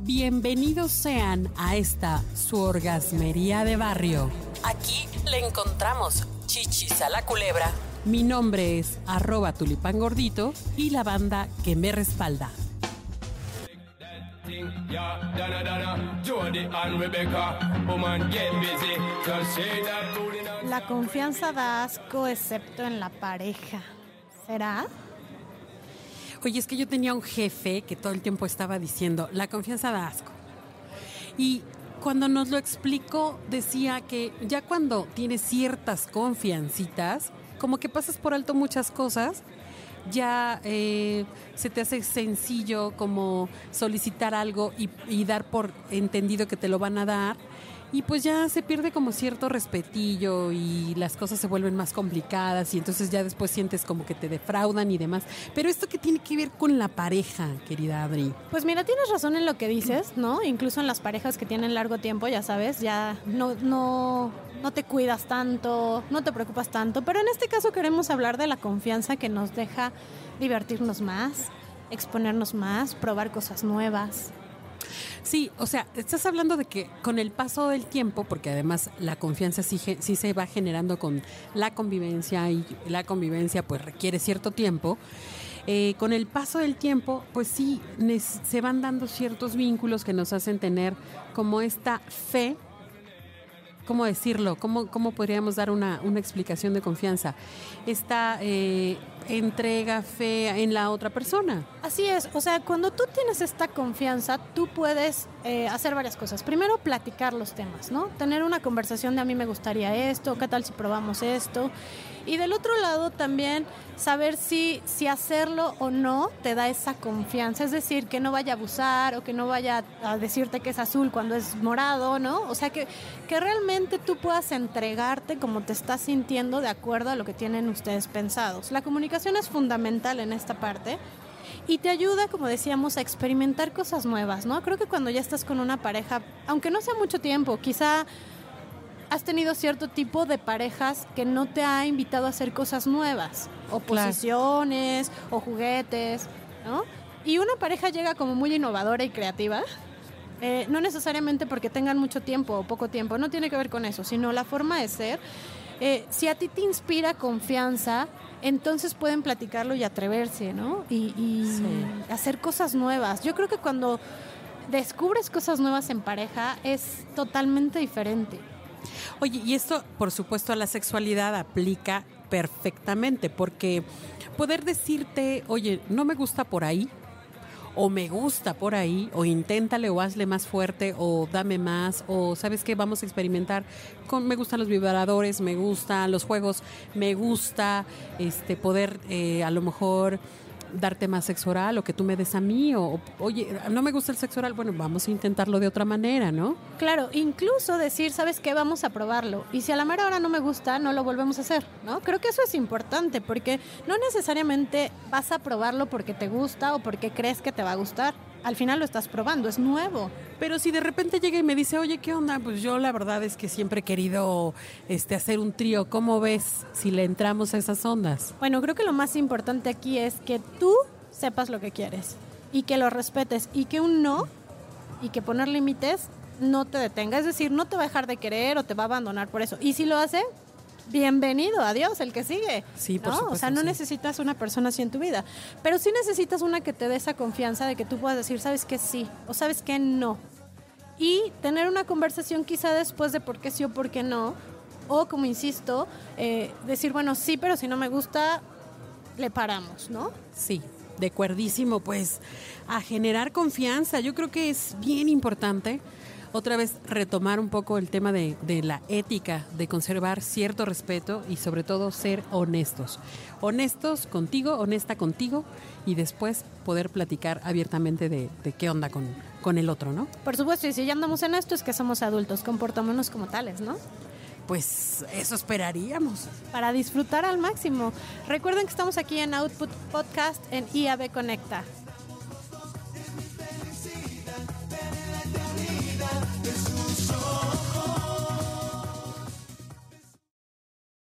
Bienvenidos sean a esta su orgasmería de barrio. Aquí le encontramos chichis a la culebra. Mi nombre es arroba tulipán gordito y la banda que me respalda. La confianza da asco excepto en la pareja. ¿Será? Oye, es que yo tenía un jefe que todo el tiempo estaba diciendo, la confianza da asco. Y cuando nos lo explicó, decía que ya cuando tienes ciertas confiancitas, como que pasas por alto muchas cosas, ya eh, se te hace sencillo como solicitar algo y, y dar por entendido que te lo van a dar y pues ya se pierde como cierto respetillo y las cosas se vuelven más complicadas y entonces ya después sientes como que te defraudan y demás. Pero esto que tiene que ver con la pareja, querida Adri. Pues mira, tienes razón en lo que dices, ¿no? Incluso en las parejas que tienen largo tiempo, ya sabes, ya no, no, no te cuidas tanto, no te preocupas tanto. Pero en este caso queremos hablar de la confianza que nos deja divertirnos más, exponernos más, probar cosas nuevas. Sí, o sea, estás hablando de que con el paso del tiempo, porque además la confianza sí, sí se va generando con la convivencia y la convivencia pues requiere cierto tiempo. Eh, con el paso del tiempo, pues sí, se van dando ciertos vínculos que nos hacen tener como esta fe ¿cómo decirlo? ¿Cómo, cómo podríamos dar una, una explicación de confianza? Esta eh, entrega, fe en la otra persona. Así es, o sea, cuando tú tienes esta confianza, tú puedes eh, hacer varias cosas. Primero, platicar los temas, ¿no? Tener una conversación de a mí me gustaría esto, qué tal si probamos esto. Y del otro lado también saber si, si hacerlo o no te da esa confianza, es decir, que no vaya a abusar o que no vaya a decirte que es azul cuando es morado, ¿no? O sea, que, que realmente tú puedas entregarte como te estás sintiendo de acuerdo a lo que tienen ustedes pensados. La comunicación es fundamental en esta parte y te ayuda, como decíamos, a experimentar cosas nuevas, ¿no? Creo que cuando ya estás con una pareja, aunque no sea mucho tiempo, quizá has tenido cierto tipo de parejas que no te ha invitado a hacer cosas nuevas, o posiciones, o juguetes, ¿no? Y una pareja llega como muy innovadora y creativa, eh, no necesariamente porque tengan mucho tiempo o poco tiempo, no tiene que ver con eso, sino la forma de ser. Eh, si a ti te inspira confianza, entonces pueden platicarlo y atreverse, ¿no? Y, hacer cosas nuevas. Yo creo que cuando descubres cosas nuevas en pareja es totalmente diferente. Oye, y esto, por supuesto, a la sexualidad aplica perfectamente, porque poder decirte, oye, no me gusta por ahí, o me gusta por ahí, o inténtale o hazle más fuerte, o dame más, o sabes que vamos a experimentar con, me gustan los vibradores, me gustan los juegos, me gusta este poder eh, a lo mejor darte más sexo oral o que tú me des a mí o, oye, no me gusta el sexo oral, bueno, vamos a intentarlo de otra manera, ¿no? Claro, incluso decir, ¿sabes qué? Vamos a probarlo. Y si a la mera hora no me gusta, no lo volvemos a hacer, ¿no? Creo que eso es importante porque no necesariamente vas a probarlo porque te gusta o porque crees que te va a gustar al final lo estás probando, es nuevo. Pero si de repente llega y me dice, oye, ¿qué onda? Pues yo la verdad es que siempre he querido este, hacer un trío. ¿Cómo ves si le entramos a esas ondas? Bueno, creo que lo más importante aquí es que tú sepas lo que quieres y que lo respetes y que un no y que poner límites no te detenga. Es decir, no te va a dejar de querer o te va a abandonar por eso. Y si lo hace, bienvenido, adiós, el que sigue. Sí, por ¿no? O sea, no necesitas una persona así en tu vida, pero sí necesitas una que te dé esa confianza de que tú puedas decir, sabes que sí o sabes que no. Y tener una conversación quizá después de por qué sí o por qué no. O, como insisto, eh, decir, bueno, sí, pero si no me gusta, le paramos, ¿no? Sí, de acuerdísimo, pues a generar confianza. Yo creo que es bien importante otra vez retomar un poco el tema de, la ética, de conservar cierto respeto y sobre todo ser honestos. Honestos contigo, honesta contigo y después poder platicar abiertamente de, qué onda con, con el otro, ¿no? Por supuesto, y si ya andamos en esto es que somos adultos, comportémonos como tales, ¿no? pues eso esperaríamos. Para disfrutar al máximo. Recuerden que estamos aquí en Output Podcast en IAB Conecta.